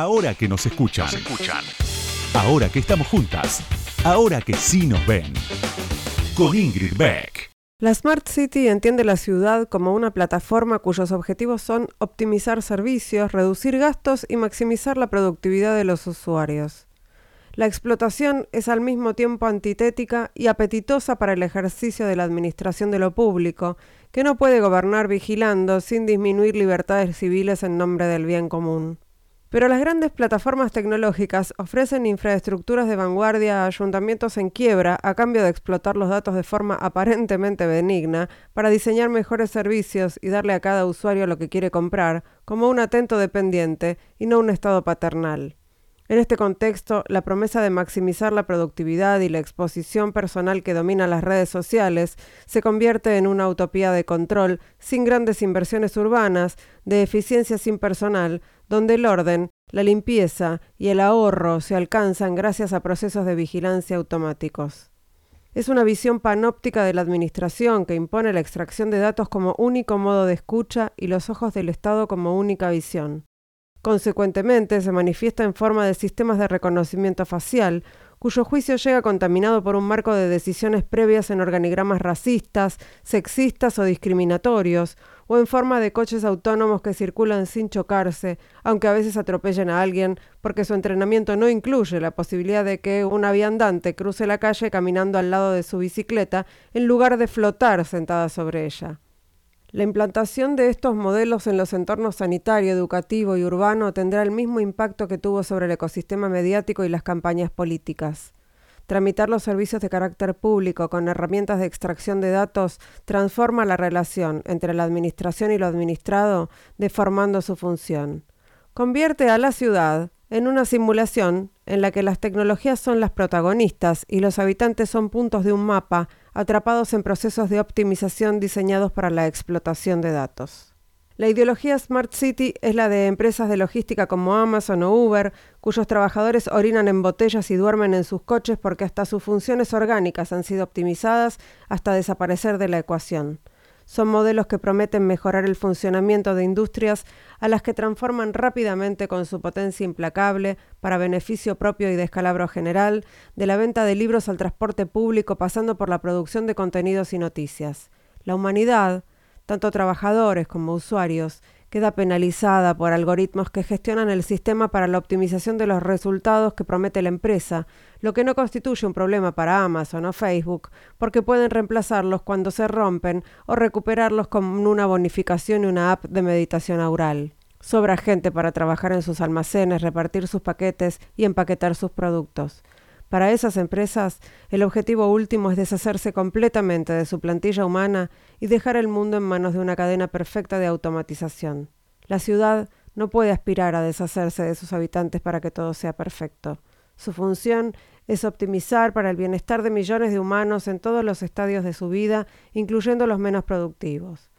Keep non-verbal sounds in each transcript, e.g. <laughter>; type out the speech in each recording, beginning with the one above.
Ahora que nos escuchan. Ahora que estamos juntas. Ahora que sí nos ven. Con Ingrid Beck. La Smart City entiende la ciudad como una plataforma cuyos objetivos son optimizar servicios, reducir gastos y maximizar la productividad de los usuarios. La explotación es al mismo tiempo antitética y apetitosa para el ejercicio de la administración de lo público, que no puede gobernar vigilando sin disminuir libertades civiles en nombre del bien común. Pero las grandes plataformas tecnológicas ofrecen infraestructuras de vanguardia a ayuntamientos en quiebra a cambio de explotar los datos de forma aparentemente benigna para diseñar mejores servicios y darle a cada usuario lo que quiere comprar, como un atento dependiente y no un estado paternal. En este contexto, la promesa de maximizar la productividad y la exposición personal que domina las redes sociales se convierte en una utopía de control sin grandes inversiones urbanas, de eficiencia sin personal, donde el orden, la limpieza y el ahorro se alcanzan gracias a procesos de vigilancia automáticos. Es una visión panóptica de la Administración que impone la extracción de datos como único modo de escucha y los ojos del Estado como única visión. Consecuentemente, se manifiesta en forma de sistemas de reconocimiento facial, cuyo juicio llega contaminado por un marco de decisiones previas en organigramas racistas, sexistas o discriminatorios, o en forma de coches autónomos que circulan sin chocarse, aunque a veces atropellen a alguien, porque su entrenamiento no incluye la posibilidad de que un viandante cruce la calle caminando al lado de su bicicleta en lugar de flotar sentada sobre ella. La implantación de estos modelos en los entornos sanitario, educativo y urbano tendrá el mismo impacto que tuvo sobre el ecosistema mediático y las campañas políticas. Tramitar los servicios de carácter público con herramientas de extracción de datos transforma la relación entre la administración y lo administrado, deformando su función. Convierte a la ciudad en una simulación en la que las tecnologías son las protagonistas y los habitantes son puntos de un mapa atrapados en procesos de optimización diseñados para la explotación de datos. La ideología Smart City es la de empresas de logística como Amazon o Uber, cuyos trabajadores orinan en botellas y duermen en sus coches porque hasta sus funciones orgánicas han sido optimizadas hasta desaparecer de la ecuación. Son modelos que prometen mejorar el funcionamiento de industrias a las que transforman rápidamente con su potencia implacable para beneficio propio y descalabro general, de la venta de libros al transporte público pasando por la producción de contenidos y noticias. La humanidad, tanto trabajadores como usuarios, queda penalizada por algoritmos que gestionan el sistema para la optimización de los resultados que promete la empresa, lo que no constituye un problema para Amazon o Facebook, porque pueden reemplazarlos cuando se rompen o recuperarlos con una bonificación y una app de meditación aural. Sobra gente para trabajar en sus almacenes, repartir sus paquetes y empaquetar sus productos. Para esas empresas, el objetivo último es deshacerse completamente de su plantilla humana y dejar el mundo en manos de una cadena perfecta de automatización. La ciudad no puede aspirar a deshacerse de sus habitantes para que todo sea perfecto. Su función es optimizar para el bienestar de millones de humanos en todos los estadios de su vida, incluyendo los menos productivos.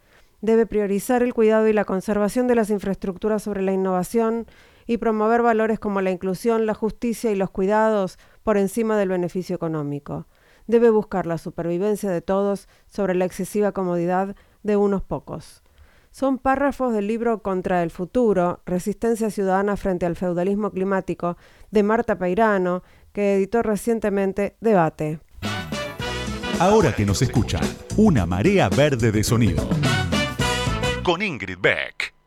Debe priorizar el cuidado y la conservación de las infraestructuras sobre la innovación y promover valores como la inclusión, la justicia y los cuidados por encima del beneficio económico. Debe buscar la supervivencia de todos sobre la excesiva comodidad de unos pocos. Son párrafos del libro Contra el futuro, Resistencia Ciudadana frente al feudalismo climático, de Marta Peirano, que editó recientemente Debate. Ahora que nos escuchan, una marea verde de sonido. Con Ingrid Beck.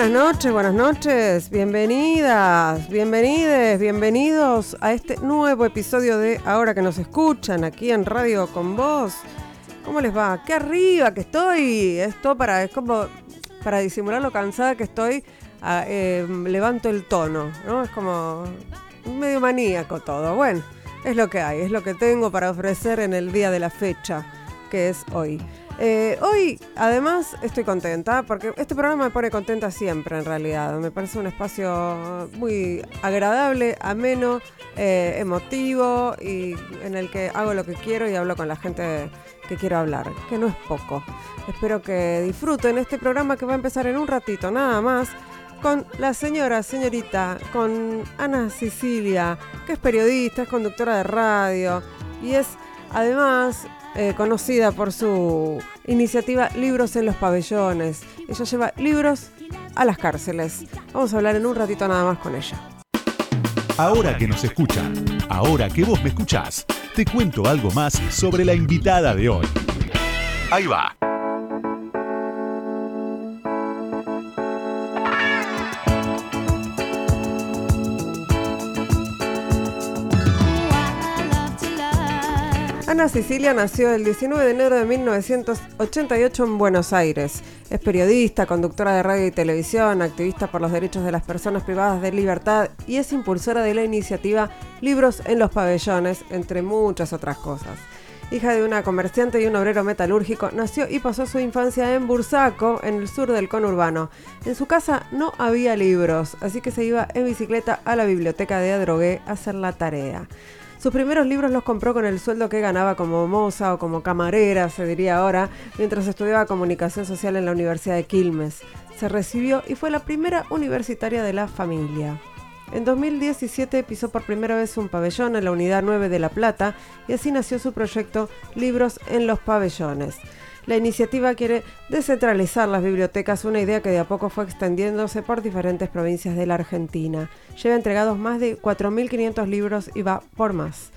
Buenas noches, buenas noches, bienvenidas, bienvenides, bienvenidos a este nuevo episodio de Ahora que nos escuchan aquí en Radio con Vos. ¿Cómo les va? ¡Qué arriba que estoy! Esto para, es como para disimular lo cansada que estoy, ah, eh, levanto el tono, ¿no? Es como medio maníaco todo. Bueno, es lo que hay, es lo que tengo para ofrecer en el día de la fecha, que es hoy. Eh, hoy, además, estoy contenta porque este programa me pone contenta siempre, en realidad. Me parece un espacio muy agradable, ameno, eh, emotivo y en el que hago lo que quiero y hablo con la gente que quiero hablar, que no es poco. Espero que disfruten este programa que va a empezar en un ratito, nada más con la señora, señorita, con Ana Sicilia, que es periodista, es conductora de radio, y es además eh, conocida por su iniciativa Libros en los Pabellones. Ella lleva libros a las cárceles. Vamos a hablar en un ratito nada más con ella. Ahora que nos escuchan, ahora que vos me escuchás, te cuento algo más sobre la invitada de hoy. Ahí va. Ana Sicilia nació el 19 de enero de 1988 en Buenos Aires. Es periodista, conductora de radio y televisión, activista por los derechos de las personas privadas de libertad y es impulsora de la iniciativa Libros en los Pabellones, entre muchas otras cosas. Hija de una comerciante y un obrero metalúrgico, nació y pasó su infancia en Bursaco, en el sur del conurbano. En su casa no había libros, así que se iba en bicicleta a la biblioteca de Adrogué a hacer la tarea. Sus primeros libros los compró con el sueldo que ganaba como moza o como camarera, se diría ahora, mientras estudiaba comunicación social en la Universidad de Quilmes. Se recibió y fue la primera universitaria de la familia. En 2017 pisó por primera vez un pabellón en la Unidad 9 de La Plata y así nació su proyecto Libros en los Pabellones. La iniciativa quiere descentralizar las bibliotecas, una idea que de a poco fue extendiéndose por diferentes provincias de la Argentina. Lleva entregados más de 4.500 libros y va por más.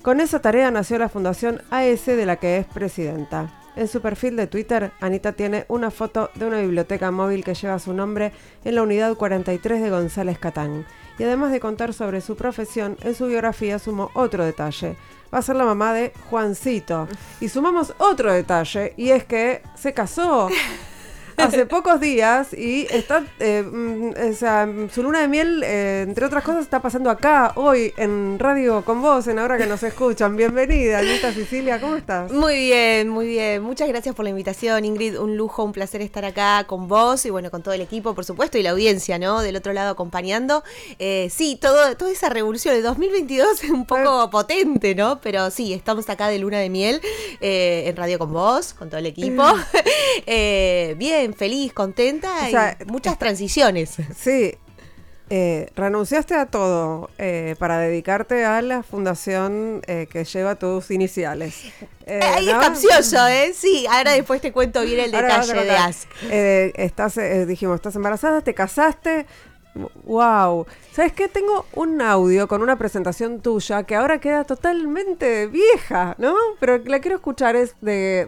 Con esa tarea nació la Fundación AS de la que es presidenta. En su perfil de Twitter, Anita tiene una foto de una biblioteca móvil que lleva su nombre en la unidad 43 de González Catán. Y además de contar sobre su profesión, en su biografía sumó otro detalle va a ser la mamá de Juancito. Y sumamos otro detalle, y es que se casó <laughs> hace pocos días y está, eh, mm, o sea, su luna de miel, eh, entre otras cosas, está pasando acá, hoy, en Radio con vos, en Ahora que nos escuchan. Bienvenida, Anita Sicilia, ¿cómo estás? Muy bien, muy bien. Muchas gracias por la invitación, Ingrid. Un lujo, un placer estar acá con vos y bueno, con todo el equipo, por supuesto, y la audiencia, ¿no? Del otro lado acompañando. Eh, sí, todo, toda esa revolución de 2022 es un poco potente, ¿no? Pero sí, estamos acá de luna de miel en Radio con vos, con todo el equipo. <laughs> bien, feliz, contenta y muchas transiciones. <laughs> Sí. Eh, renunciaste a todo eh, para dedicarte a la fundación eh, que lleva tus iniciales. Ahí es capcioso, ¿eh? <laughs> Sí, ahora después te cuento bien el detalle de Ask. estás, dijimos, estás embarazada, te casaste, Wow. ¿Sabes qué? Tengo un audio con una presentación tuya que ahora queda totalmente vieja, ¿no? Pero la quiero escuchar es de,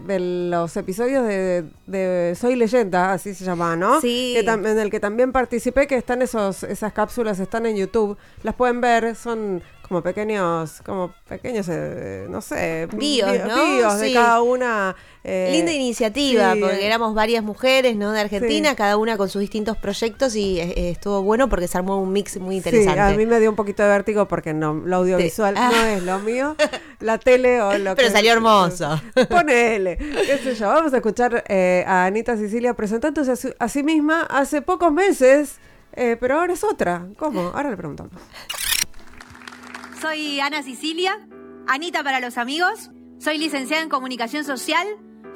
los episodios de, Soy Leyenda, así se llama, ¿no? Sí. en el que también participé, que están esos, esas cápsulas, están en YouTube. Las pueden ver, son como pequeños, como pequeños, eh, no sé, bios, ¿no? de cada una. Eh, Linda iniciativa, porque éramos varias mujeres, ¿no? De Argentina, cada una con sus distintos proyectos y eh, estuvo bueno porque se armó un mix muy interesante. a mí me dio un poquito de vértigo porque no, lo audiovisual no ah. es lo mío, la tele o lo <laughs> que... Pero salió hermoso. <laughs> Ponele, qué sé yo. Vamos a escuchar a Anita Sicilia presentándose a, sí misma hace pocos meses, pero ahora es otra. ¿Cómo? Ahora le preguntamos. Soy Ana Sicilia, Anita para los amigos. Soy licenciada en comunicación social.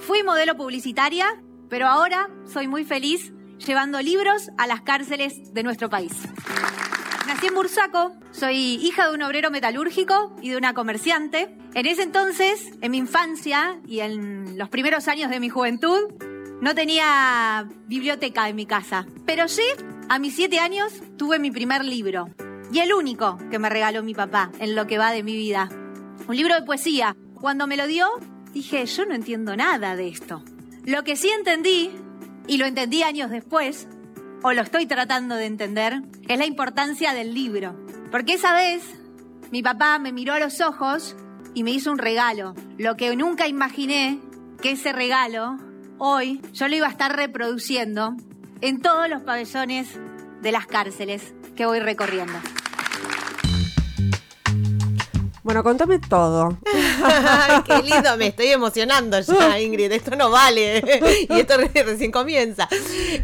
Fui modelo publicitaria, pero ahora soy muy feliz llevando libros a las cárceles de nuestro país. Nací en Bursaco, soy hija de un obrero metalúrgico y de una comerciante. En ese entonces, en mi infancia y en los primeros años de mi juventud, no tenía biblioteca en mi casa. Pero sí, a mis siete años tuve mi primer libro. Y el único que me regaló mi papá en lo que va de mi vida. Un libro de poesía. Cuando me lo dio, dije, yo no entiendo nada de esto. Lo que sí entendí, y lo entendí años después, o lo estoy tratando de entender, es la importancia del libro. Porque esa vez mi papá me miró a los ojos y me hizo un regalo. Lo que nunca imaginé que ese regalo, hoy, yo lo iba a estar reproduciendo en todos los pabellones de las cárceles que voy recorriendo. Bueno, contame todo. Ay, qué lindo, me estoy emocionando ya, Ingrid. Esto no vale. <laughs> y esto recién comienza.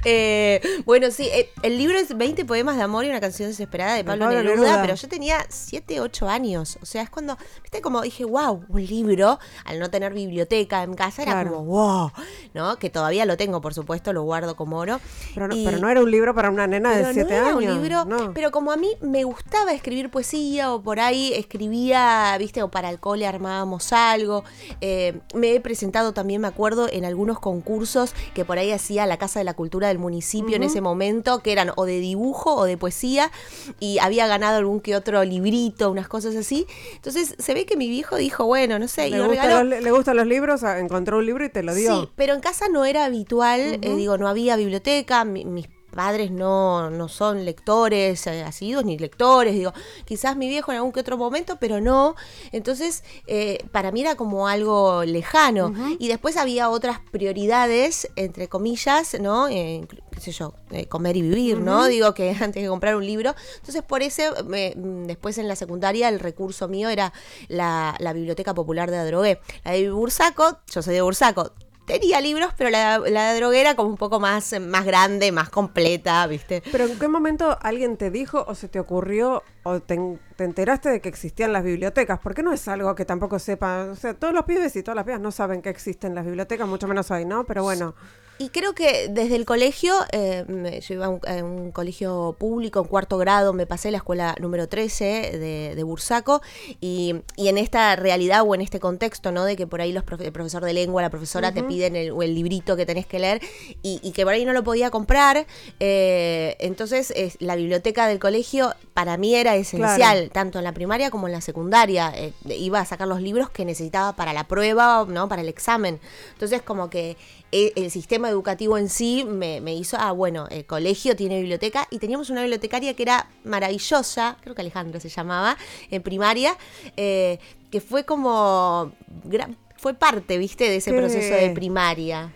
Eh, bueno, sí, eh, el libro es 20 poemas de amor y una canción desesperada de Pablo, Neruda, pero yo tenía 7, 8 años. O sea, es cuando, viste, como dije, wow, un libro, al no tener biblioteca en casa, era como, wow, ¿no? Que todavía lo tengo, por supuesto, lo guardo como oro. Pero no, pero no era un libro para una nena de 7 no años. un libro, pero como a mí me gustaba escribir poesía o por ahí escribía viste, o para el cole armábamos algo. Eh, me he presentado también, me acuerdo, en algunos concursos que por ahí hacía la Casa de la Cultura del municipio en ese momento, que eran o de dibujo o de poesía, y había ganado algún que otro librito, unas cosas así. Entonces se ve que mi viejo dijo, bueno, no sé, y Le, gusta los, le gustan los libros, ah, encontró un libro y te lo dio. Sí, pero en casa no era habitual, eh, digo, no había biblioteca, mi- mis padres no, no son lectores eh, asiduos ni lectores, digo, quizás mi viejo en algún que otro momento, pero no. Entonces, eh, para mí era como algo lejano. Y después había otras prioridades, entre comillas, ¿no? Eh, qué sé yo, eh, comer y vivir, ¿no? Digo que <laughs> antes de comprar un libro. Entonces, por eso, me- mm, después en la secundaria, el recurso mío era la, la Biblioteca Popular de Adrogué. La de Bursaco, yo soy de Bursaco, tenía libros, pero la, la droguera como un poco más, más grande, más completa, ¿viste? Pero ¿en qué momento alguien te dijo o se te ocurrió o te, en- te enteraste de que existían las bibliotecas? Porque no es algo que tampoco sepa, o sea, todos los pibes y todas las pibas no saben que existen las bibliotecas, mucho menos hoy, ¿no? Pero bueno, Y creo que desde el colegio, eh, yo iba a un, a un colegio público en cuarto grado, me pasé la escuela número 13 de, de Bursaco, y, y en esta realidad o en este contexto, ¿no? De que por ahí los profe- el profesor de lengua, la profesora te piden el, o el librito que tenés que leer y, y que por ahí no lo podía comprar, eh, entonces es- la biblioteca del colegio para mí era esencial, Claro. tanto en la primaria como en la secundaria. Eh, iba a sacar los libros que necesitaba para la prueba, ¿no? Para el examen. Entonces, como que eh, el sistema educativo en sí me, me hizo, ah, bueno, el colegio tiene biblioteca y teníamos una bibliotecaria que era maravillosa, creo que Alejandra se llamaba, en primaria, eh, que fue como, gran- fue parte, viste, de ese Qué- proceso de primaria.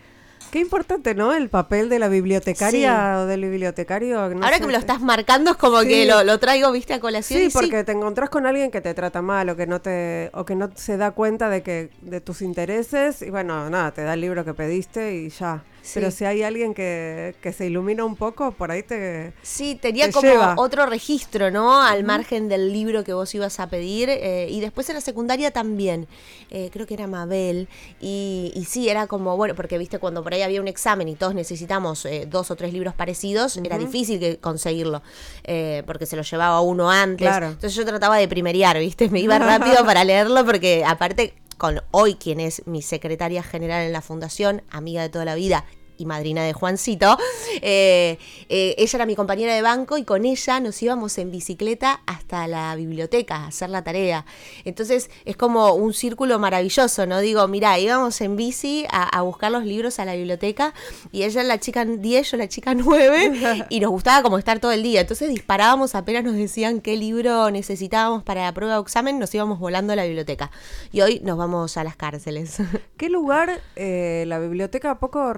Qué importante, ¿no? El papel de la bibliotecaria o del bibliotecario. no Ahora sé, que me lo estás marcando es como Sí. que lo, lo traigo, viste, a colación. Sí, porque te encontrás con alguien que te trata mal o que no te o que no se da cuenta de que de tus intereses y bueno, nada, te da el libro que pediste y ya. Sí. Pero si hay alguien que, que se ilumina un poco, por ahí te Sí, tenía te como lleva. otro registro, ¿no? Al margen del libro que vos ibas a pedir. eh, y después en la secundaria también. Eh, creo que era Mabel. Y, y sí, era como, bueno, porque viste, cuando por ahí había un examen y todos necesitamos eh, dos o tres libros parecidos, era difícil que conseguirlo. eh, porque se lo llevaba uno antes. Claro. Entonces yo trataba de primerear, ¿viste? Me iba rápido <laughs> para leerlo porque aparte con hoy quien es mi secretaria general en la fundación, amiga de toda la vida y madrina de Juancito, eh, eh, ella era mi compañera de banco y con ella nos íbamos en bicicleta hasta la biblioteca a hacer la tarea. Entonces es como un círculo maravilloso, ¿no? Digo, mira, íbamos en bici a, a buscar los libros a la biblioteca y ella la chica 10, yo la chica 9 <laughs> y nos gustaba como estar todo el día. Entonces disparábamos apenas nos decían qué libro necesitábamos para la prueba o examen, nos íbamos volando a la biblioteca. Y hoy nos vamos a las cárceles. ¿Qué lugar eh, la biblioteca poco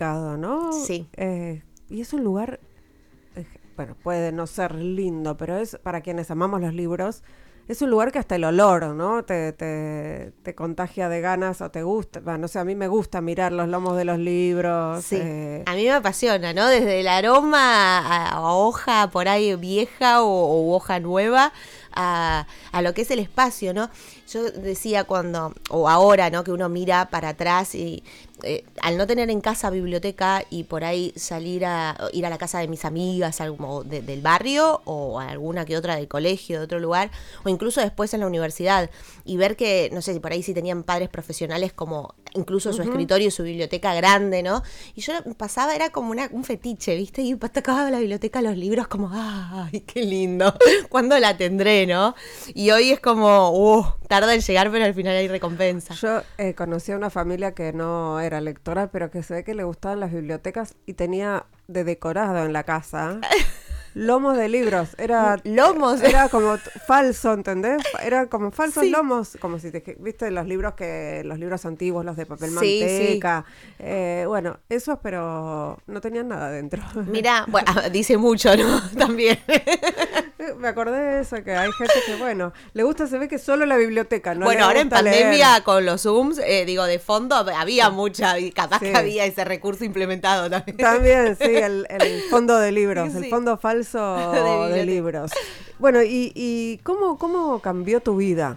no? Sí. Eh, y es un lugar, eh, bueno, puede no ser lindo, pero es para quienes amamos los libros, es un lugar que hasta el olor, ¿no? Te, te, te contagia de ganas o te gusta. Bueno, no sé, a mí me gusta mirar los lomos de los libros. Sí, eh, a mí me apasiona, ¿no? Desde el aroma a, a hoja por ahí vieja o, o hoja nueva a, a lo que es el espacio, ¿no? Yo decía cuando, o ahora, ¿no? Que uno mira para atrás y eh, al no tener en casa biblioteca y por ahí salir a ir a la casa de mis amigas algo de- del barrio o a alguna que otra del colegio, de otro lugar, o incluso después en la universidad y ver que, no sé si por ahí sí tenían padres profesionales como incluso su escritorio y su biblioteca grande, ¿no? Y yo pasaba, era como una, un fetiche, ¿viste? Y tocaba la biblioteca los libros como, ¡ay, qué lindo! <laughs> ¿Cuándo la tendré, no? Y hoy es como, ¡uh! Tarda en llegar, pero al final hay recompensa. Yo eh, conocí a una familia que no era lectora, pero que se ve que le gustaban las bibliotecas y tenía de decorado en la casa <laughs> lomos de libros. Era Lomos. Era como falso, ¿entendés? Era como falsos Sí. lomos, como si te viste los libros que los libros antiguos, los de papel Sí, manteca. Eh, bueno, esos, pero no tenían nada dentro. Mira, <laughs> bueno, dice mucho, ¿no? <laughs> También. Me acordé de eso, que hay gente que, bueno, le gusta, se ve que solo la biblioteca, ¿no? bueno, ahora en leer. pandemia con los Zooms, eh, digo, de fondo había mucha, capaz Sí. que había ese recurso implementado también. También, sí, el, <laughs> el fondo de libros, Sí. el fondo falso <laughs> De de, libros. Bueno, ¿y, y cómo, cómo cambió tu vida?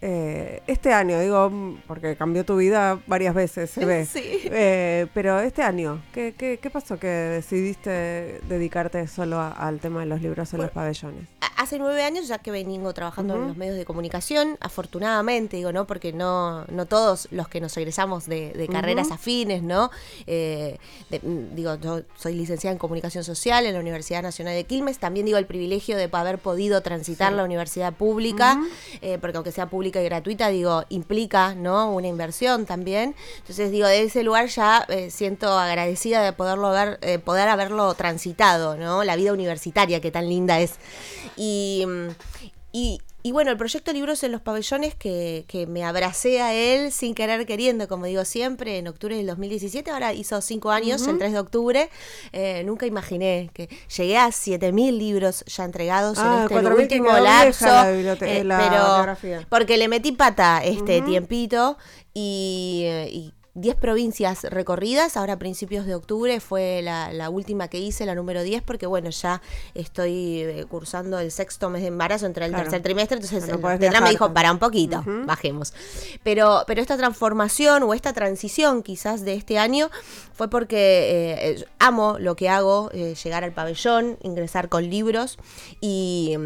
Eh, este año, digo, mm, porque cambió tu vida varias veces, se <laughs> ve. Sí. Eh, pero este año, ¿qué, qué, qué pasó que decidiste dedicarte solo a- al tema de los libros en los pabellones? Hace nueve años ya que vengo trabajando en los medios de comunicación, afortunadamente, digo, ¿no? Porque no, no todos los que nos egresamos de, carreras afines, ¿no? Eh, mm, digo, yo soy licenciada en comunicación social en la Universidad Nacional de Quilmes, también digo el privilegio de haber podido transitar la universidad pública, eh, porque aunque sea pública y gratuita, digo, implica, ¿no? Una inversión también. Entonces, digo, de ese lugar ya eh, siento agradecida de poderlo ver, poder haberlo transitado, ¿no? La vida universitaria que tan linda es. Y, y, y bueno, el proyecto Libros en los Pabellones, que, que, me abracé a él sin querer queriendo, como digo siempre, en octubre del 2017, ahora hizo cinco años, el 3 de octubre. Eh, nunca imaginé que llegué a 7.000 libros ya entregados en ah, este último lapso. Eh, pero porque le metí pata este tiempito y, y 10 provincias recorridas, ahora a principios de octubre fue la, última que hice, la número 10, porque bueno, ya estoy eh, cursando el sexto mes de embarazo entre el tercer trimestre, entonces el me dijo, para un poquito, bajemos. Pero, pero esta transformación o esta transición quizás de este año fue porque eh, amo lo que hago, eh, llegar al pabellón, ingresar con libros y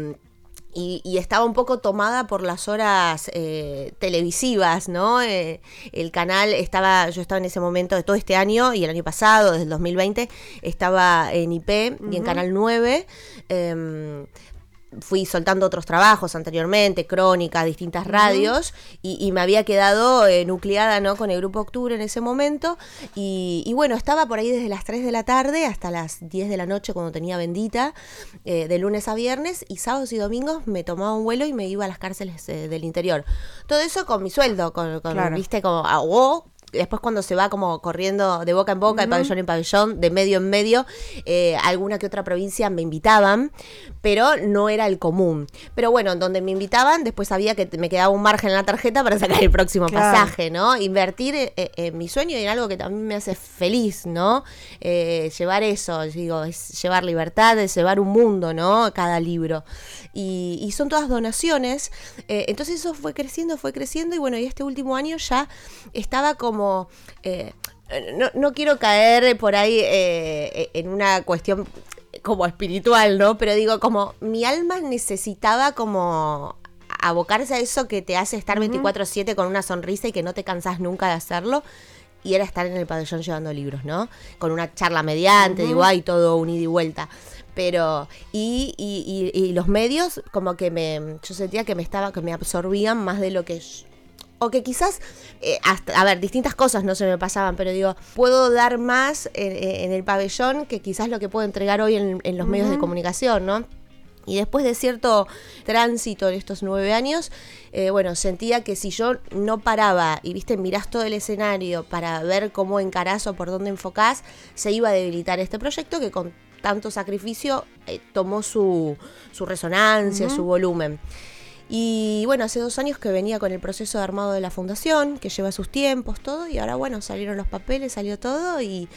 mm, y, estaba un poco tomada por las horas eh, televisivas, ¿no? Eh, el canal estaba, yo estaba en ese momento de todo este año y el año pasado, desde el 2020, estaba en IP y en Canal 9 fui soltando otros trabajos anteriormente, crónica, distintas radios, y, me había quedado eh, nucleada ¿no? con el Grupo Octubre en ese momento. Y, bueno, estaba por ahí desde las 3 de la tarde hasta las 10 de la noche cuando tenía bendita, eh, de lunes a viernes, y sábados y domingos me tomaba un vuelo y me iba a las cárceles eh, del interior. Todo eso con mi sueldo, con, viste, como, ah, después cuando se va como corriendo de boca en boca, de pabellón en pabellón, de medio en medio, eh, alguna que otra provincia me invitaban, pero no era el común. Pero bueno, donde me invitaban, después sabía que me quedaba un margen en la tarjeta para sacar el próximo pasaje, ¿no? Invertir eh, eh, en mi sueño y en algo que también me hace feliz, ¿no? llevar eso, digo, es llevar libertad, es llevar un mundo, ¿no? Cada libro. Y, y son todas donaciones. entonces eso fue creciendo, fue creciendo y bueno, y este último año ya estaba como eh, no, quiero caer por ahí eh, en una cuestión como espiritual, ¿no? Pero digo, como mi alma necesitaba como abocarse a eso que te hace estar 24/7 con una sonrisa y que no te cansas nunca de hacerlo. Y era estar en el pabellón llevando libros, ¿no? Con una charla mediante, digo, hay todo un ida y vuelta pero y, y, y, los medios como que me yo sentía que me estaba que me absorbían más de lo que o que quizás, eh, hasta, a ver, distintas cosas no se me pasaban, pero digo, puedo dar más en, el pabellón que quizás lo que puedo entregar hoy en, los medios de comunicación, ¿no? Y después de cierto tránsito en estos nueve años, eh, bueno, sentía que si yo no paraba y, viste, mirás todo el escenario para ver cómo encarás o por dónde enfocás, se iba a debilitar este proyecto que con tanto sacrificio eh, tomó su, su resonancia, su volumen. Y bueno, hace dos años que venía con el proceso de armado de la fundación, que lleva sus tiempos, todo, y ahora bueno, salieron los papeles, salió todo y,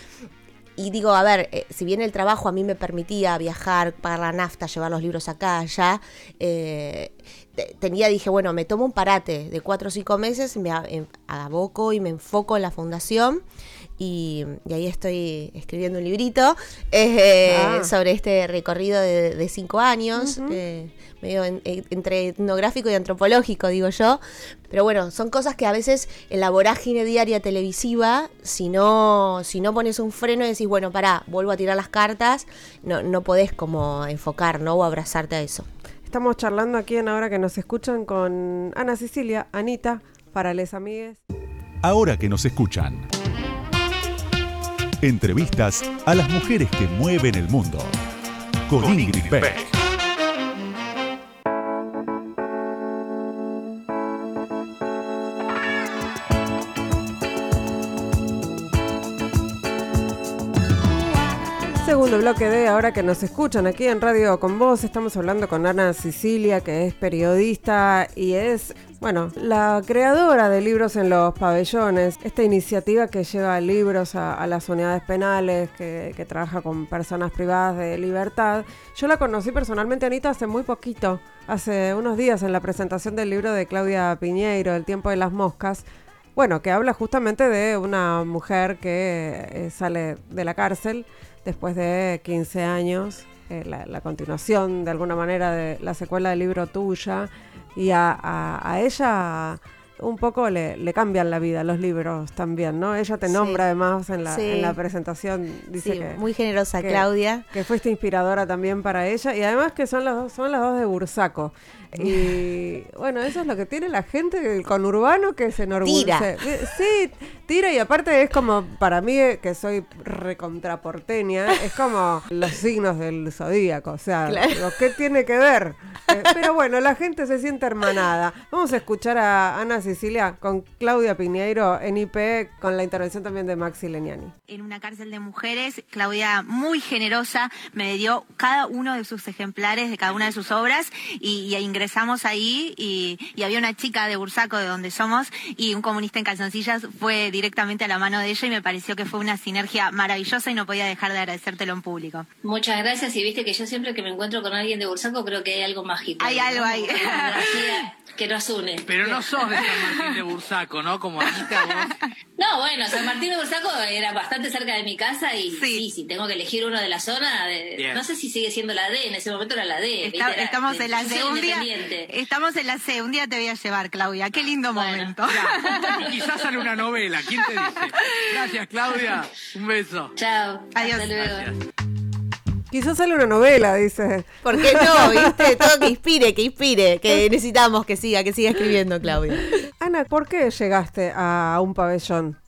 digo, a ver, eh, si bien el trabajo a mí me permitía viajar, pagar la nafta, llevar los libros acá, allá, eh, tenía, dije, bueno, me tomo un parate de cuatro o cinco meses, me aboco y me enfoco en la fundación y, ahí estoy escribiendo un librito eh, ah. sobre este recorrido de, cinco años, eh, medio entre etnográfico y antropológico, digo yo. Pero bueno, son cosas que a veces en la vorágine diaria televisiva, si no, si no pones un freno y decís, bueno, pará, vuelvo a tirar las cartas, no, no podés como enfocar, ¿no? O abrazarte a eso. Estamos charlando aquí en Ahora que nos escuchan con Ana Cecilia, Anita, para les amigues. Ahora que nos escuchan. Entrevistas a las mujeres que mueven el mundo. Con, Ingrid Beck. Segundo bloque de ahora que nos escuchan aquí en Radio con Vos, estamos hablando con Ana Sicilia, que es periodista y es bueno, la creadora de Libros en los Pabellones, esta iniciativa que lleva libros a, las unidades penales, que, trabaja con personas privadas de libertad, yo la conocí personalmente, Anita, hace muy poquito, hace unos días en la presentación del libro de Claudia Piñeiro, El tiempo de las moscas, bueno, que habla justamente de una mujer que eh, sale de la cárcel después de 15 años eh, la, la continuación de alguna manera de la secuela del libro tuya y a, a- a ella un poco le, le cambian la vida los libros también, ¿no? Ella te Sí. nombra además en la, Sí. en la presentación, dice Sí, que, muy generosa que- Claudia. que fuiste inspiradora también para ella y además que son las dos, son las dos de Bursaco. Y <laughs> bueno, eso es lo que tiene la gente del conurbano que se enorgullece. Tira. Eh, Sí, tira y aparte es como, para mí eh, que soy recontraporteña, es como los signos del zodíaco, o sea, Claro. digo, ¿qué tiene que ver? Eh, pero bueno, la gente se siente hermanada. Vamos a escuchar a Ana Sicilia con Claudia Piñeiro en IP con la intervención también de Maxi Leniani. en una cárcel de mujeres. Claudia, muy generosa, me dio cada uno de sus ejemplares de cada una de sus obras y, y ingresamos ahí y, y había una chica de Bursaco, de donde somos, y un comunista en calzoncillas fue directamente a la mano de ella y me pareció que fue una sinergia maravillosa y no podía dejar de agradecértelo en público. Muchas gracias y viste que yo siempre que me encuentro con alguien de Bursaco creo que hay algo mágico. Hay algo ahí. Que nos une. Pero no sos de San Martín de Bursaco, ¿no? Como Anita, vos. <laughs> No, bueno, San Martín de Bursaco era bastante cerca de mi casa y Sí. sí, si tengo que elegir uno de la zona, de- Bien. no sé si sigue siendo la D, en ese momento era la D. Está- ¿viste? Era- estamos en la C. Un día, estamos en la C. Un día te voy a llevar, Claudia. Qué lindo Bueno. momento. <laughs> Quizás sale una novela, ¿quién te dice? Gracias, Claudia. Un beso. Chao. Adiós. Hasta luego. Gracias. Quizás sale una novela, dice. ¿Por qué no? ¿Viste? Todo que inspire, que inspire, que necesitamos que siga, que siga escribiendo Claudia. Ana, ¿por qué llegaste a un pabellón?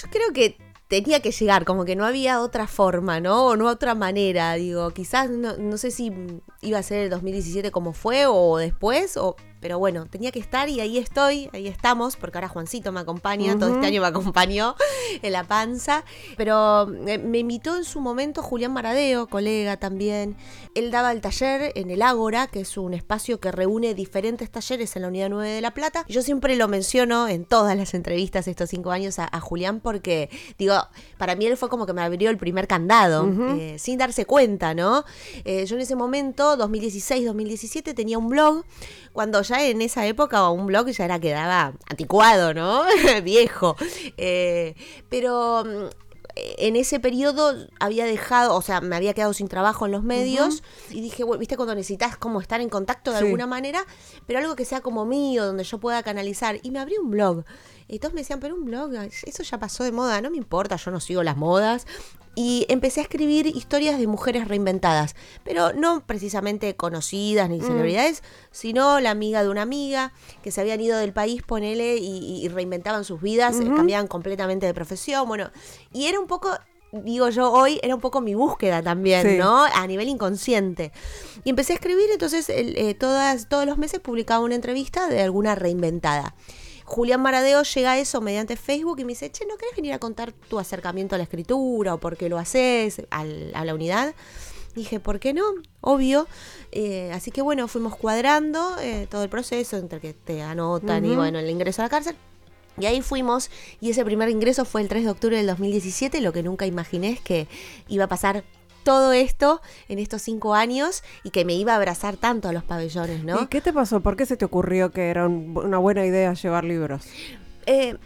Yo creo que tenía que llegar, como que no había otra forma, ¿no? O no otra manera, digo, quizás no, no sé si iba a ser el 2017 como fue o después, o, pero bueno, tenía que estar y ahí estoy, ahí estamos, porque ahora Juancito me acompaña, todo este año me acompañó <laughs> en la panza, pero eh, me invitó en su momento Julián Maradeo, colega también, él daba el taller en el Ágora, que es un espacio que reúne diferentes talleres en la Unidad 9 de La Plata. Yo siempre lo menciono en todas las entrevistas estos cinco años a, a Julián porque, digo, para mí él fue como que me abrió el primer candado, eh, sin darse cuenta, ¿no? Eh, yo en ese momento, 2016-2017, tenía un blog, cuando ya en esa época un blog ya era quedaba anticuado, ¿no? <laughs> Viejo. Eh, pero mm, en ese periodo había dejado, o sea, me había quedado sin trabajo en los medios y dije, bueno, viste cuando necesitas como estar en contacto de Sí. alguna manera, pero algo que sea como mío, donde yo pueda canalizar. Y me abrí un blog. Y todos me decían, pero un blog, eso ya pasó de moda, no me importa, yo no sigo las modas. Y empecé a escribir historias de mujeres reinventadas, pero no precisamente conocidas ni celebridades, sino la amiga de una amiga que se habían ido del país, ponele, y, y reinventaban sus vidas, eh, cambiaban completamente de profesión, bueno, y era un poco, digo yo hoy, era un poco mi búsqueda también, Sí. ¿no? A nivel inconsciente. Y empecé a escribir, entonces eh, todas, todos los meses publicaba una entrevista de alguna reinventada. Julián Maradeo llega a eso mediante Facebook y me dice, che, ¿no querés venir a contar tu acercamiento a la escritura o por qué lo haces a la unidad? Dije, ¿por qué no? Obvio. Eh, así que bueno, fuimos cuadrando eh, todo el proceso entre que te anotan y bueno, el ingreso a la cárcel. Y ahí fuimos, y ese primer ingreso fue el 3 de octubre del 2017. Lo que nunca imaginé es que iba a pasar todo esto en estos cinco años y que me iba a abrazar tanto a los pabellones, ¿no? ¿Y qué te pasó? ¿Por qué se te ocurrió que era un- una buena idea llevar libros? Eh,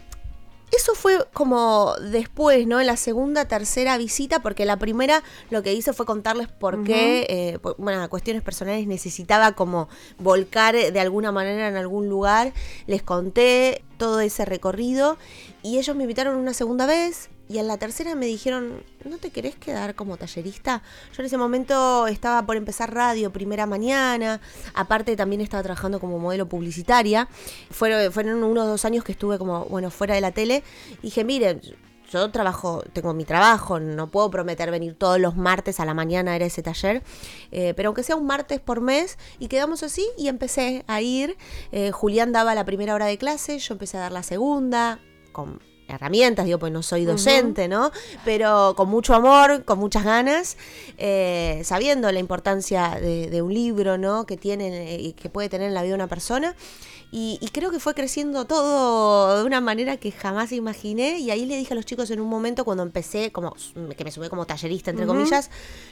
eso fue como después, ¿no? En la segunda, tercera visita, porque la primera lo que hice fue contarles por qué, eh, por- bueno, cuestiones personales necesitaba como volcar de alguna manera en algún lugar. Les conté todo ese recorrido y ellos me invitaron una segunda vez y en la tercera me dijeron, ¿no te querés quedar como tallerista? Yo en ese momento estaba por empezar radio primera mañana, aparte también estaba trabajando como modelo publicitaria. Fueron, fueron unos dos años que estuve como, bueno, fuera de la tele. Dije, miren, yo trabajo, tengo mi trabajo, no puedo prometer venir todos los martes a la mañana a ese taller, eh, pero aunque sea un martes por mes, y quedamos así y empecé a ir. Eh, Julián daba la primera hora de clase, yo empecé a dar la segunda, con herramientas, digo, pues no soy docente, ¿no? Pero con mucho amor, con muchas ganas, eh, sabiendo la importancia de, de un libro, ¿no? Que tiene eh, y que puede tener en la vida una persona. Y, y creo que fue creciendo todo de una manera que jamás imaginé. Y ahí le dije a los chicos en un momento cuando empecé, como que me sumé como tallerista, entre comillas,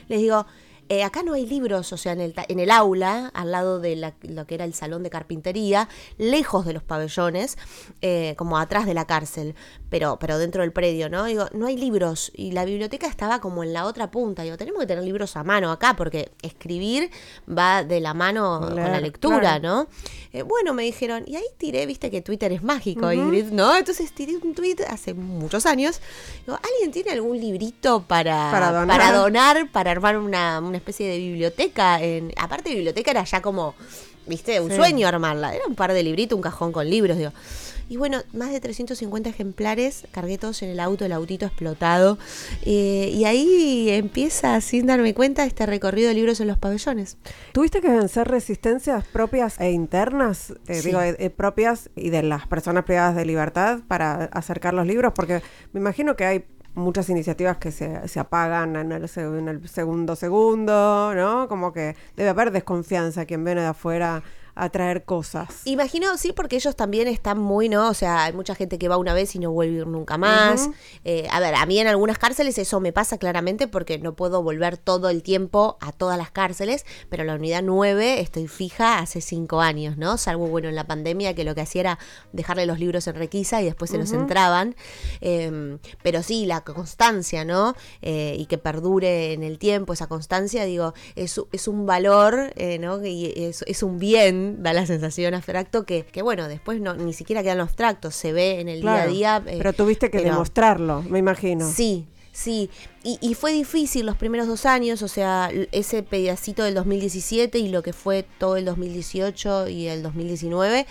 les digo, Eh, acá no hay libros, o sea, en el, en el aula, al lado de la- lo que era el salón de carpintería, lejos de los pabellones, eh, como atrás de la cárcel, pero, pero dentro del predio, ¿no? Digo, no hay libros y la biblioteca estaba como en la otra punta. Digo, tenemos que tener libros a mano acá porque escribir va de la mano con la lectura, claro. ¿no? Eh, bueno, me dijeron, y ahí tiré, viste que Twitter es mágico, Ingrid, ¿no? Entonces tiré un tweet hace muchos años. Digo, ¿alguien tiene algún librito para, Para donar? para donar, para armar una, una especie de biblioteca? En, aparte, biblioteca era ya como, viste, un Sí. sueño armarla. Era un par de libritos, un cajón con libros, digo. Y bueno, más de 350 ejemplares, cargué todos en el auto, el autito explotado. eh, y ahí empieza, sin darme cuenta, este recorrido de libros en los pabellones. ¿Tuviste que vencer resistencias propias e internas? Eh, Sí. Digo, eh, propias y de las personas privadas de libertad para acercar los libros, porque me imagino que hay muchas iniciativas que se, se apagan en el, en el segundo segundo, ¿no? Como que debe haber desconfianza quien viene de afuera a traer cosas. Imagino, sí, porque ellos también están muy, ¿no? O sea, hay mucha gente que va una vez y no vuelve a ir nunca más. Eh, a ver, a mí en algunas cárceles eso me pasa claramente porque no puedo volver todo el tiempo a todas las cárceles, pero la unidad 9 estoy fija hace cinco años, ¿no? Salvo, bueno, en la pandemia que lo que hacía era dejarle los libros en requisa y después se los entraban. Eh, pero sí, la constancia, ¿no? Eh, y que perdure en el tiempo esa constancia, digo, es, es un valor, eh, ¿no? Y es, es un bien, da la sensación abstracto que, que bueno, después no ni siquiera quedan los abstractos, se ve en el Claro, día a día. eh, pero tuviste que pero- demostrarlo, me imagino. Sí, sí. Y, y fue difícil los primeros dos años, o sea, ese pedacito del 2017 y lo que fue todo el 2018 y el 2019,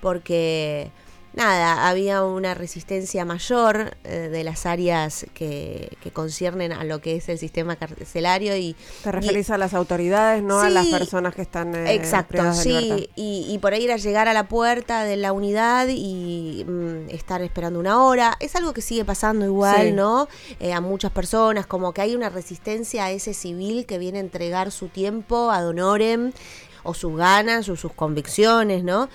porque nada, había una resistencia mayor eh, de las áreas que, que conciernen a lo que es el sistema carcelario y Te y- referís a las autoridades, no a las personas que están eh, Exacto, sí, y, y por ahí ir a llegar a la puerta de la unidad y mm, estar esperando una hora, es algo que sigue pasando igual, Sí. ¿no? Eh, a muchas personas, como que hay una resistencia a ese civil que viene a entregar su tiempo ad honorem, o sus ganas, o sus convicciones, ¿no?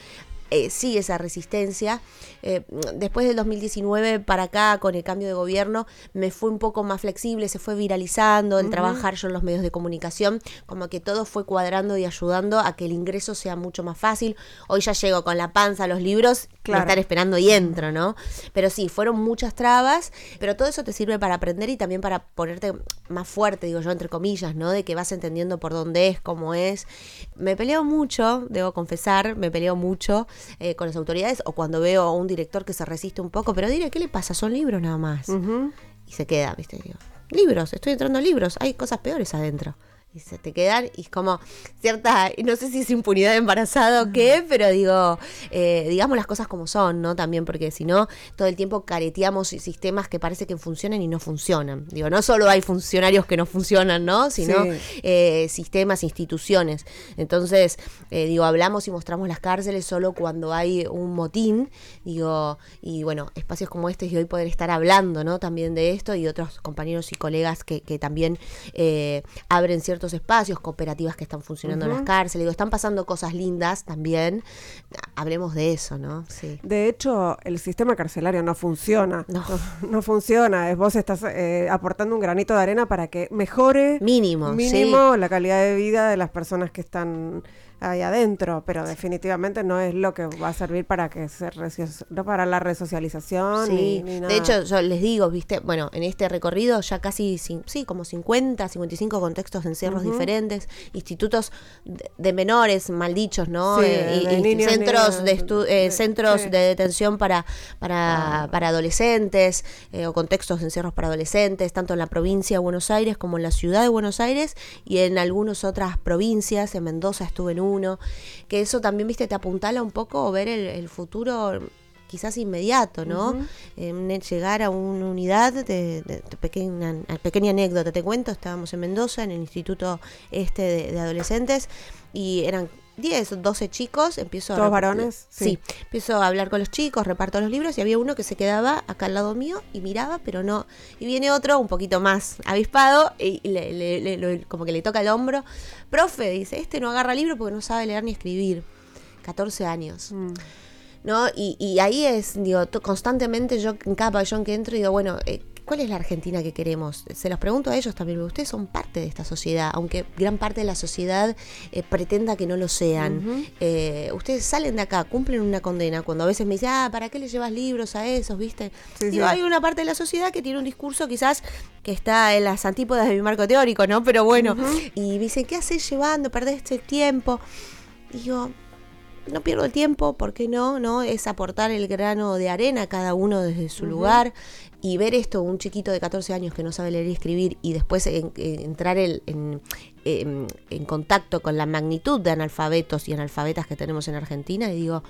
Eh, sí, esa resistencia. Eh, después del 2019 para acá, con el cambio de gobierno, me fue un poco más flexible, se fue viralizando el trabajar yo en los medios de comunicación, como que todo fue cuadrando y ayudando a que el ingreso sea mucho más fácil. Hoy ya llego con la panza a los libros, Claro. me están esperando y entro, ¿no? Pero sí, fueron muchas trabas, pero todo eso te sirve para aprender y también para ponerte más fuerte, digo yo, entre comillas, ¿no? De que vas entendiendo por dónde es, cómo es. Me peleo mucho, debo confesar, me peleo mucho eh, con las autoridades o cuando veo a un director que se resiste un poco, pero diré, ¿qué le pasa? Son libros nada más. Y se queda, ¿viste? Digo, libros, estoy entrando a libros, hay cosas peores adentro. Y se te quedan y es como cierta, no sé si es impunidad de embarazada o qué, pero digo, eh, digamos las cosas como son, ¿no? También porque si no, todo el tiempo careteamos sistemas que parece que funcionan y no funcionan. Digo, no solo hay funcionarios que no funcionan, ¿no? Sino Sí. eh, sistemas, instituciones. Entonces, eh, digo, hablamos y mostramos las cárceles solo cuando hay un motín, digo, y bueno, espacios como este y hoy poder estar hablando, ¿no? También de esto y otros compañeros y colegas que, que también abren ciertos espacios, cooperativas que están funcionando en las cárceles, digo, están pasando cosas lindas también. Hablemos de eso, ¿no? Sí. De hecho, el sistema carcelario no funciona. No. <laughs> no funciona. Es vos estás eh, aportando un granito de arena para que mejore Mínimo, mínimo la calidad de vida de las personas que están ahí adentro, pero definitivamente no es lo que va a servir para que se no para la resocialización Sí, ni, ni nada. de hecho yo les digo, viste, bueno, en este recorrido ya casi, sí, como 50, 55 contextos de encierros diferentes, institutos de, de menores, mal dichos, ¿no? Sí, Eh, y- de y niños, centros de estu- eh, centros sí. de detención para para, para adolescentes eh, o contextos de encierros para adolescentes, tanto en la provincia de Buenos Aires como en la ciudad de Buenos Aires y en algunas otras provincias, en Mendoza estuve en uno, que eso también, viste, te apuntala un poco ver el, el futuro quizás inmediato, ¿no? Eh, llegar a una unidad de, de- de pequeña, pequeña anécdota, te cuento, estábamos en Mendoza, en el Instituto Este de, de Adolescentes, y eran 10, 12 chicos, empiezo a ¿Todos rep- varones? Sí. Sí. empiezo a hablar con los chicos, reparto los libros, y había uno que se quedaba acá al lado mío y miraba, pero no, y viene otro un poquito más avispado, y le- le- le- como que le toca el hombro, profe, dice, este no agarra libro porque no sabe leer ni escribir, 14 años. Mm. ¿no? Y, y ahí es, digo, constantemente yo en cada pabellón que entro digo, bueno, eh, ¿cuál es la Argentina que queremos? Se los pregunto a ellos también, ustedes son parte de esta sociedad, aunque gran parte de la sociedad eh, pretenda que no lo sean. Eh, ustedes salen de acá, cumplen una condena, cuando a veces me dicen, ah, ¿para qué le llevas libros a esos, viste? Sí, Digo, sí. hay una parte de la sociedad que tiene un discurso quizás que está en las antípodas de mi marco teórico, ¿no? Pero bueno, y me dicen, ¿qué haces llevando? Perdés este tiempo. Digo, no pierdo el tiempo, ¿por qué no? ¿No? Es aportar el grano de arena cada uno desde su lugar y ver esto, un chiquito de 14 años que no sabe leer y escribir y después en- en- entrar el- en, en- en contacto con la magnitud de analfabetos y analfabetas que tenemos en Argentina y digo,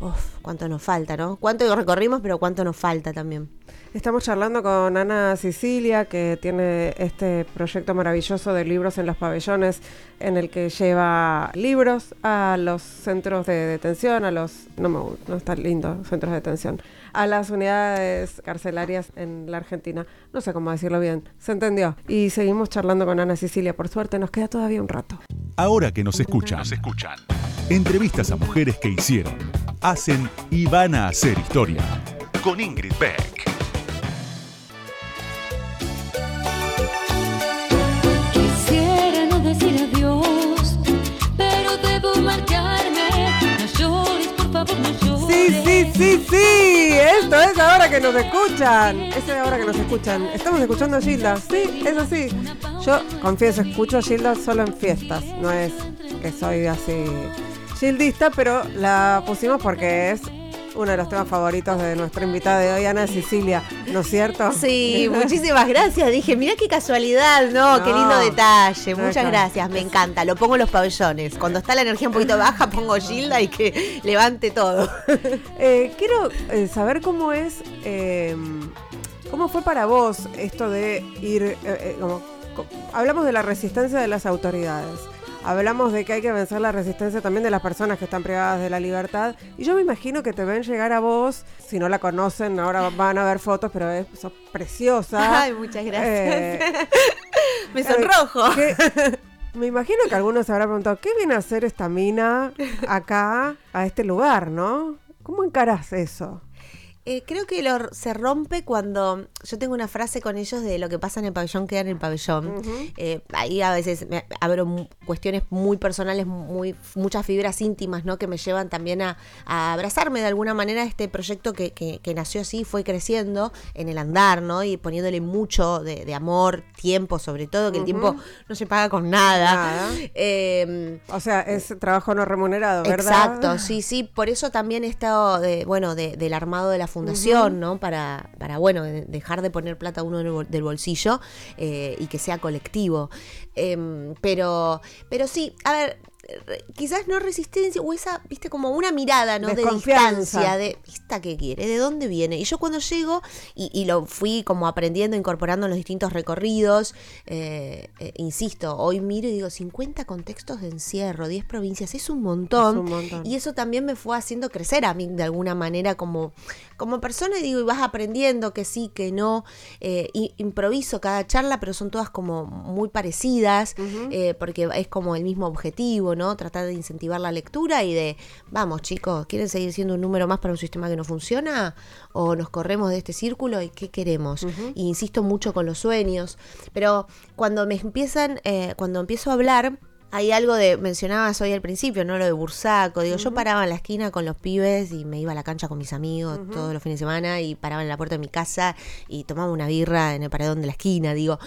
uff, cuánto nos falta, ¿no? Cuánto recorrimos, pero cuánto nos falta también. Estamos charlando con Ana Sicilia, que tiene este proyecto maravilloso de libros en los pabellones, en el que lleva libros a los centros de detención, a los, no, me, no está lindo, centros de detención, a las unidades carcelarias en la Argentina. No sé cómo decirlo bien, se entendió. Y seguimos charlando con Ana Sicilia, por suerte nos queda todavía un rato. Ahora que nos escuchan, nos escuchan. Entrevistas a mujeres que hicieron, hacen y van a hacer historia. Con Ingrid Beck. Sí, sí, sí, sí. Esto es ahora que nos escuchan. Es ahora que nos escuchan. Estamos escuchando a Gilda. Sí, es así. Yo confieso, escucho a Gilda solo en fiestas. No es que soy así gildista, pero la pusimos porque es uno de los temas favoritos de nuestra invitada de hoy, Ana Sicilia. ¿No es cierto? Sí, <laughs> muchísimas gracias. Dije, mira qué casualidad, ¿no? qué lindo detalle. No, Muchas gracias, me encanta. Lo pongo en los pabellones. Cuando está la energía un poquito baja, pongo Gilda y que levante todo. <laughs> Eh, quiero eh, saber cómo es, eh, cómo fue para vos esto de ir, eh, como- hablamos de la resistencia de las autoridades, hablamos de que hay que vencer la resistencia también de las personas que están privadas de la libertad, y yo me imagino que te ven llegar a vos, si no la conocen, ahora van a ver fotos, pero es, sos preciosa. <laughs> Ay, muchas gracias. Eh, <laughs> me sonrojo. que- me imagino que algunos se habrán preguntado, ¿qué viene a hacer esta mina acá, a este lugar, no? ¿Cómo encarás eso? Eh, creo que lo, se rompe cuando yo tengo una frase con ellos de lo que pasa en el pabellón queda en el pabellón. Eh, ahí a veces me abro cuestiones muy personales, muy muchas fibras íntimas, ¿no? Que me llevan también a, a abrazarme de alguna manera a este proyecto que, que- que nació así, fue creciendo en el andar, ¿no? Y poniéndole mucho de, de amor, tiempo, sobre todo, que el tiempo no se paga con nada. Nada. Eh, O sea, es trabajo no remunerado, ¿verdad? Exacto, sí, sí. Por eso también he estado, de, bueno, de- del armado de la fundación, ¿no? Para, para, bueno, de- dejar de poner plata uno del bol- del bolsillo eh, y que sea colectivo. Em, pero, pero sí, a ver, quizás no resistencia o esa, viste, como una mirada, ¿no? De distancia, de ¿esta qué quiere? ¿De dónde viene? Y yo cuando llego y, y lo fui como aprendiendo, incorporando en los distintos recorridos, eh, eh, insisto, hoy miro y digo, 50 contextos de encierro, 10 provincias, es un montón. Es un montón. Y eso también me fue haciendo crecer a mí de alguna manera como, como persona y digo, y vas aprendiendo que sí, que no. eh, y improviso cada charla, pero son todas como muy parecidas, porque es como el mismo objetivo, ¿no? Tratar de incentivar la lectura y de, vamos chicos, ¿quieren seguir siendo un número más para un sistema que no funciona? ¿O nos corremos de este círculo y qué queremos? Y insisto mucho con los sueños, pero cuando me empiezan, eh, cuando empiezo a hablar, hay algo de, mencionabas hoy al principio, ¿no? Lo de Bursaco. Digo, yo paraba en la esquina con los pibes y me iba a la cancha con mis amigos todos los fines de semana y paraba en la puerta de mi casa y tomaba una birra en el paredón de la esquina. Digo,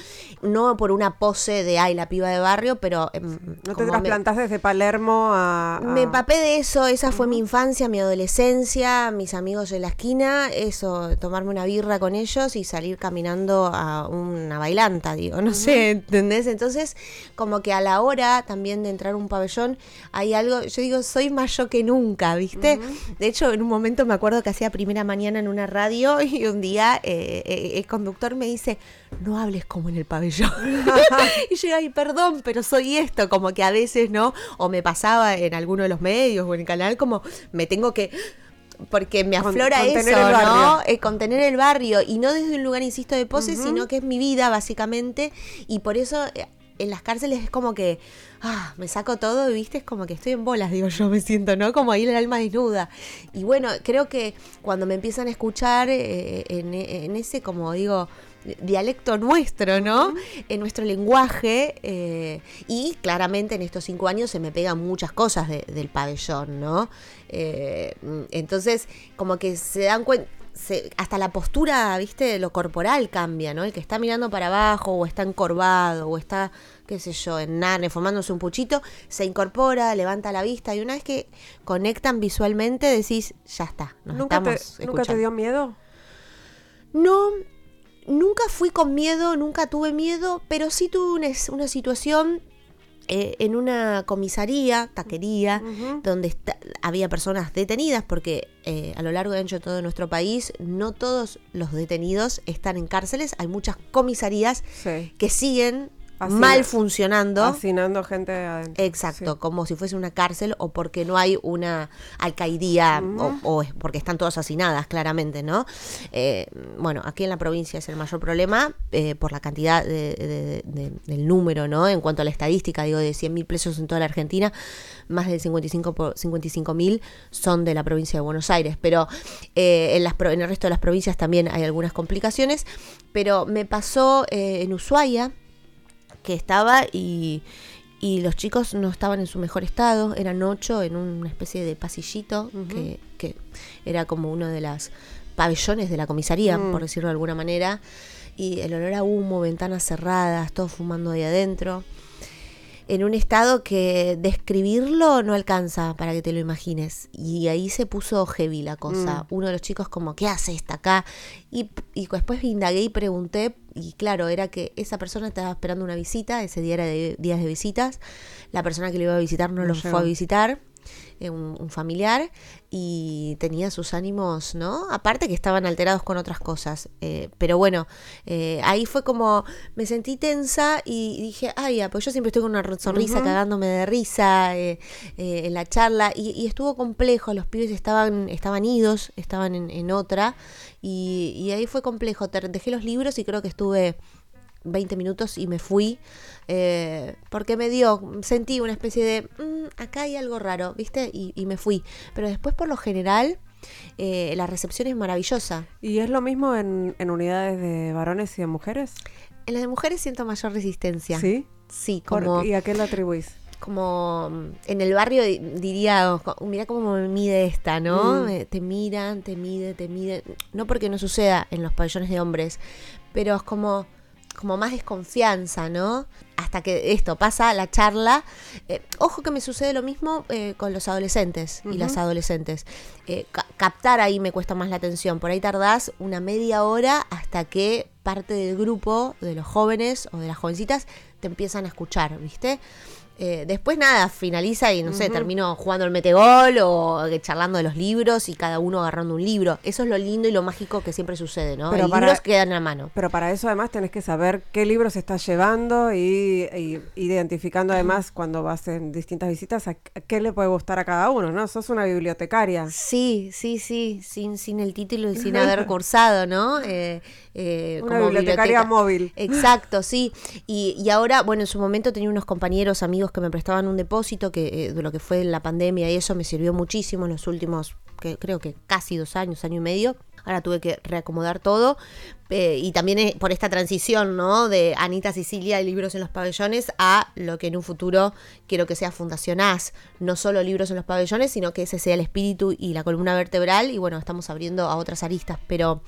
no por una pose de, ay, la piba de barrio, pero... em, No te trasplantás desde Palermo a... a- me empapé de eso, esa fue mi infancia, mi adolescencia, mis amigos en la esquina, eso, tomarme una birra con ellos y salir caminando a una bailanta, digo, no sé, ¿entendés? Entonces, como que a la hora también de entrar a un pabellón, hay algo, yo digo, soy más yo que nunca, ¿viste? De hecho, en un momento me acuerdo que hacía primera mañana en una radio <laughs> y un día eh, eh, el conductor me dice, no hables como en el pabellón. <laughs> <laughs> y yo ay, perdón, pero soy esto, como que a veces, ¿no? O me pasaba en alguno de los medios o en el canal, como me tengo que porque me aflora eso, ¿no? Eh, contener el barrio y no desde un lugar, insisto, de pose, sino que es mi vida básicamente y por eso eh, en las cárceles es como que ah, me saco todo y viste, es como que estoy en bolas, digo yo, me siento, ¿no? Como ahí el alma desnuda. Y bueno, creo que cuando me empiezan a escuchar eh, en, en ese, como digo, dialecto nuestro, ¿no? En nuestro lenguaje. eh, y claramente en estos cinco años se me pegan muchas cosas de- del pabellón, ¿no? Eh, entonces, como que se dan cuenta. Hasta la postura, viste, lo corporal cambia, ¿no? El que está mirando para abajo, o está encorvado, o está, qué sé yo, en narne, formándose un puchito, se incorpora, levanta la vista, y una vez que conectan visualmente, decís, ya está, nos ¿Nunca te, ¿Nunca te escuchando". dio miedo? No, nunca fui con miedo, nunca tuve miedo, pero sí tuve una situación eh, en una comisaría, taquería, donde está- había personas detenidas, porque eh, a lo largo y ancho de todo nuestro país, no todos los detenidos están en cárceles, hay muchas comisarías Sí. que siguen Así- mal funcionando. Gente adentro. Exacto, Sí. como si fuese una cárcel o porque no hay una alcaidía o, o es porque están todas hacinadas, claramente, ¿no? Eh, bueno, aquí en la provincia es el mayor problema eh, por la cantidad de- de- de- del número, ¿no? En cuanto a la estadística, digo, de 100.000 presos en toda la Argentina, más del 55 mil son de la provincia de Buenos Aires, pero eh, en, las, en el resto de las provincias también hay algunas complicaciones, pero me pasó eh, en Ushuaia, que estaba y, y los chicos no estaban en su mejor estado, eran ocho en una especie de pasillito que, que era como uno de las pabellones de la comisaría, Mm. por decirlo de alguna manera, y el olor a humo, ventanas cerradas, todos fumando ahí adentro, en un estado que describirlo no alcanza para que te lo imagines. Y ahí se puso heavy la cosa. Uno de los chicos como, ¿qué hace esta acá? Y, y después indagué y pregunté, y claro, era que esa persona estaba esperando una visita, ese día era de días de visitas, la persona que le iba a visitar no No lo llegó. fue a visitar, eh, un, un familiar, y tenía sus ánimos, ¿no? Aparte que estaban alterados con otras cosas. eh, pero bueno, eh, ahí fue como, me sentí tensa y dije, ay, ya, pues yo siempre estoy con una sonrisa, cagándome de risa eh, eh, en la charla, y, y estuvo complejo, los pibes estaban, estaban idos, estaban en, en otra, y, y ahí fue complejo. Dejé los libros y creo que estuve 20 minutos y me fui eh, porque me dio, sentí una especie de, "Mm, acá hay algo raro, ¿viste? Y, y me fui. Pero después por lo general eh, la recepción es maravillosa. ¿Y es lo mismo en, en unidades de varones y de mujeres? En las de mujeres siento mayor resistencia. Sí. Sí, como, ¿Y a qué lo atribuís? como mm, en el barrio di- diría, "Jo, mira cómo me mide esta, ¿no? Mm. Te miran, te mide, te mide. No porque no suceda en los pabellones de hombres, pero es como, como más desconfianza, ¿no? Hasta que esto pasa, la charla. Eh, ojo que me sucede lo mismo eh, con los adolescentes y las adolescentes. Eh, ca- captar ahí me cuesta más la atención. Por ahí tardás una media hora hasta que parte del grupo de los jóvenes o de las jovencitas te empiezan a escuchar, ¿viste? Eh, después nada, finaliza y no sé, termino jugando el metegol o eh, charlando de los libros y cada uno agarrando un libro. Eso es lo lindo y lo mágico que siempre sucede, ¿no? Pero Los libros quedan a mano. Pero para eso además tenés que saber qué libros estás llevando y, y identificando además cuando vas en distintas visitas a, a qué le puede gustar a cada uno, ¿no? Sos una bibliotecaria. Sí, sí, sí, sin, sin el título y sin <laughs> haber cursado, ¿no? Eh, eh, Una como bibliotecaria biblioteca- móvil. Exacto, sí. Y, y ahora, bueno, en su momento tenía unos compañeros, amigos que me prestaban un depósito que eh, de lo que fue la pandemia y eso me sirvió muchísimo en los últimos, que creo que casi dos años, año y medio. Ahora tuve que reacomodar todo. eh, y también eh, por esta transición, ¿no? De Anita Sicilia y libros en los pabellones a lo que en un futuro quiero que sea Fundación AS. No solo libros en los pabellones, sino que ese sea el espíritu y la columna vertebral. Y bueno, estamos abriendo a otras aristas, pero...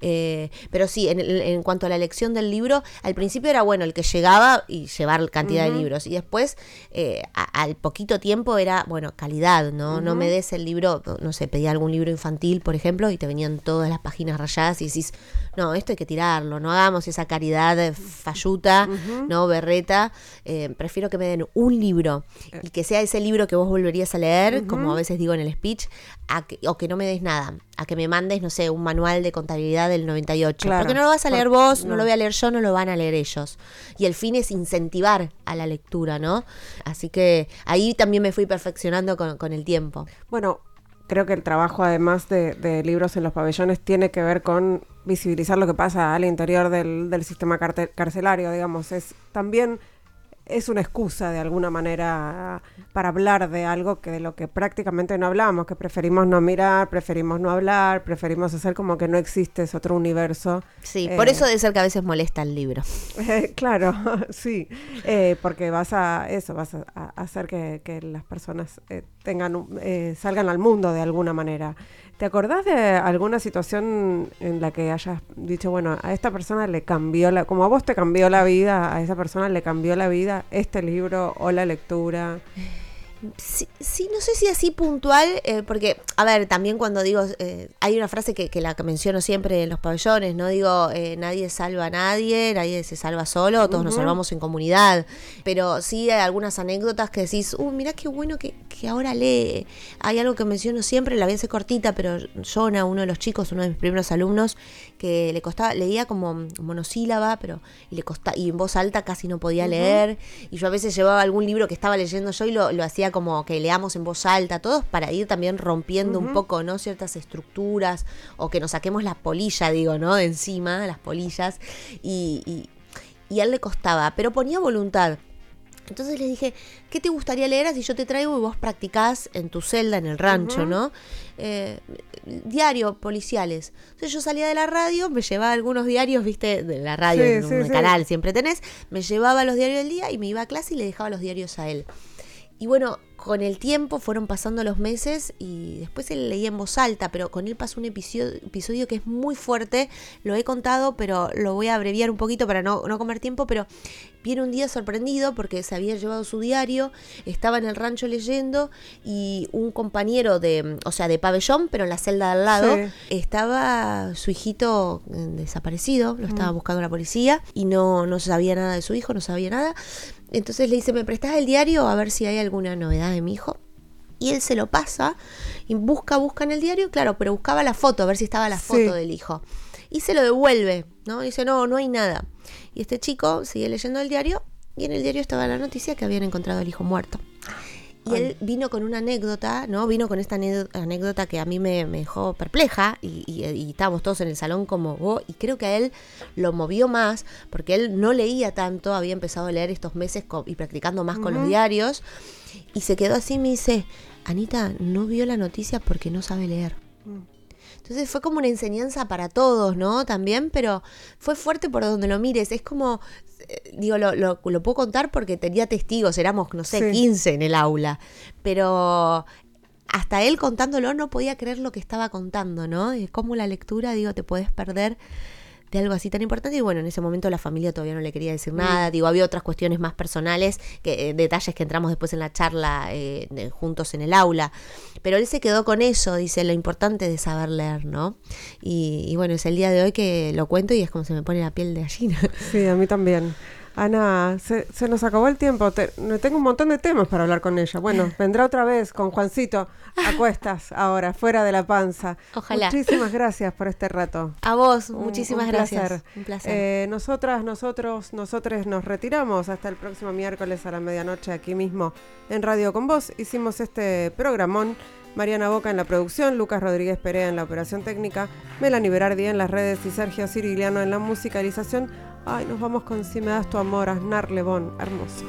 Eh, pero sí, en, en cuanto a la elección del libro, al principio era bueno el que llegaba y llevar cantidad de libros. Y después, eh, a- al poquito tiempo, era, bueno, calidad, ¿no? No me des el libro, no sé, pedía algún libro infantil, por ejemplo, y te venían todas las páginas rayadas y decís, no, esto hay que tirarlo, no hagamos esa caridad eh, falluta, ¿no? Berreta. Eh, prefiero que me den un libro y que sea ese libro que vos volverías a leer, como a veces digo en el speech, a que- o que no me des nada, a que me mandes, no sé, un manual de contabilidad del 98. Claro. Porque no lo vas a leer vos, no. no. lo voy a leer yo, no lo van a leer ellos. Y el fin es incentivar a la lectura, ¿no? Así que ahí también me fui perfeccionando con, con el tiempo. Bueno, creo que el trabajo además de, libros en los pabellones tiene que ver con visibilizar lo que pasa al interior del, del sistema carcelario, digamos. Es también es una excusa de alguna manera para hablar de algo que de lo que prácticamente no hablamos, que preferimos no mirar, preferimos no hablar, preferimos hacer como que no existe ese otro universo. Sí, Eh, por eso debe ser que a veces molesta el libro. <laughs> Eh, claro, <laughs> sí, eh, porque vas a eso, vas a, a hacer que, que las personas eh, tengan, un- eh, salgan al mundo de alguna manera. ¿Te acordás de alguna situación en la que hayas dicho, bueno, a esta persona le cambió la, como a vos te cambió la vida, a esa persona le cambió la vida este libro o la lectura? Sí, sí, no sé si así puntual, eh, porque, a ver, también cuando digo, eh, hay una frase que, que la que menciono siempre en los pabellones, no digo, eh, nadie salva a nadie, nadie se salva solo, todos nos salvamos en comunidad, pero sí hay algunas anécdotas que decís, uh, mirá qué bueno que, que ahora lee. Hay algo que menciono siempre, la voy a hacer cortita, pero Jonah, uno de los chicos, uno de mis primeros alumnos, que le costaba, leía como monosílaba, pero y le costaba, y en voz alta casi no podía leer. Y yo a veces llevaba algún libro que estaba leyendo yo y lo, lo hacía como que leamos en voz alta, todos para ir también rompiendo un poco, ¿no? Ciertas estructuras, o que nos saquemos la polilla, digo, ¿no? De encima, las polillas. Y, y, y a él le costaba, pero ponía voluntad. Entonces le dije, ¿qué te gustaría leer si yo te traigo y vos practicás en tu celda, en el rancho, ¿no? Eh, diario, policiales. Entonces yo salía de la radio, me llevaba algunos diarios, viste, de la radio, Sí, en sí, un sí. canal siempre tenés, me llevaba los diarios del día y me iba a clase y le dejaba los diarios a él. Y bueno, con el tiempo fueron pasando los meses y después él leía en voz alta, pero con él pasó un episodio, episodio que es muy fuerte, lo he contado, pero lo voy a abreviar un poquito para no, no comer tiempo, pero viene un día sorprendido porque se había llevado su diario, estaba en el rancho leyendo y un compañero de, o sea, de pabellón, pero en la celda de al lado, Sí. estaba su hijito eh, desaparecido, lo estaba buscando la policía y no, no sabía nada de su hijo, no sabía nada. Entonces le dice, ¿me prestás el diario a ver si hay alguna novedad de mi hijo? Y él se lo pasa y busca, busca en el diario, claro, pero buscaba la foto, a ver si estaba la Sí. foto del hijo. Y se lo devuelve, ¿no? Dice, no, no hay nada. Y este chico sigue leyendo el diario y en el diario estaba la noticia que habían encontrado al hijo muerto. Y él vino con una anécdota, ¿no? Vino con esta anécdo- anécdota que a mí me, me dejó perpleja y, y- y estábamos todos en el salón como, oh, y creo que a él lo movió más porque él no leía tanto, había empezado a leer estos meses co- y practicando más con los diarios y se quedó así y me dice, Anita, no vio la noticia porque no sabe leer. Entonces fue como una enseñanza para todos, ¿no? También, pero fue fuerte por donde lo mires. Es como, eh, digo, lo, lo- lo puedo contar porque tenía testigos, éramos, no sé, Sí. 15 en el aula. Pero hasta él contándolo no podía creer lo que estaba contando, ¿no? De cómo la lectura, digo, te puedes perder de algo así tan importante y bueno, en ese momento la familia todavía no le quería decir nada, digo, había otras cuestiones más personales, que, eh, detalles que entramos después en la charla eh, de- juntos en el aula, pero él se quedó con eso, dice, lo importante de saber leer, ¿no? Y, y bueno, es el día de hoy que lo cuento y es como se me pone la piel de gallina. Sí, a mí también. Ana, se, se nos acabó el tiempo. Te- tengo un montón de temas para hablar con ella. Bueno, <laughs> vendrá otra vez con Juancito a cuestas ahora, fuera de la panza. Ojalá. Muchísimas gracias por este rato. A vos, Un- muchísimas un gracias. placer. Un placer. Eh, nosotras, nosotros, nosotros nos retiramos hasta el próximo miércoles a la medianoche aquí mismo en Radio con Vos. Hicimos este programón. Mariana Boca en la producción, Lucas Rodríguez Perea en la operación técnica, Melanie Berardi en las redes y Sergio Cirigliano en la musicalización. Ay, nos vamos con Si me das tu amor, Aznar Lebón, hermoso.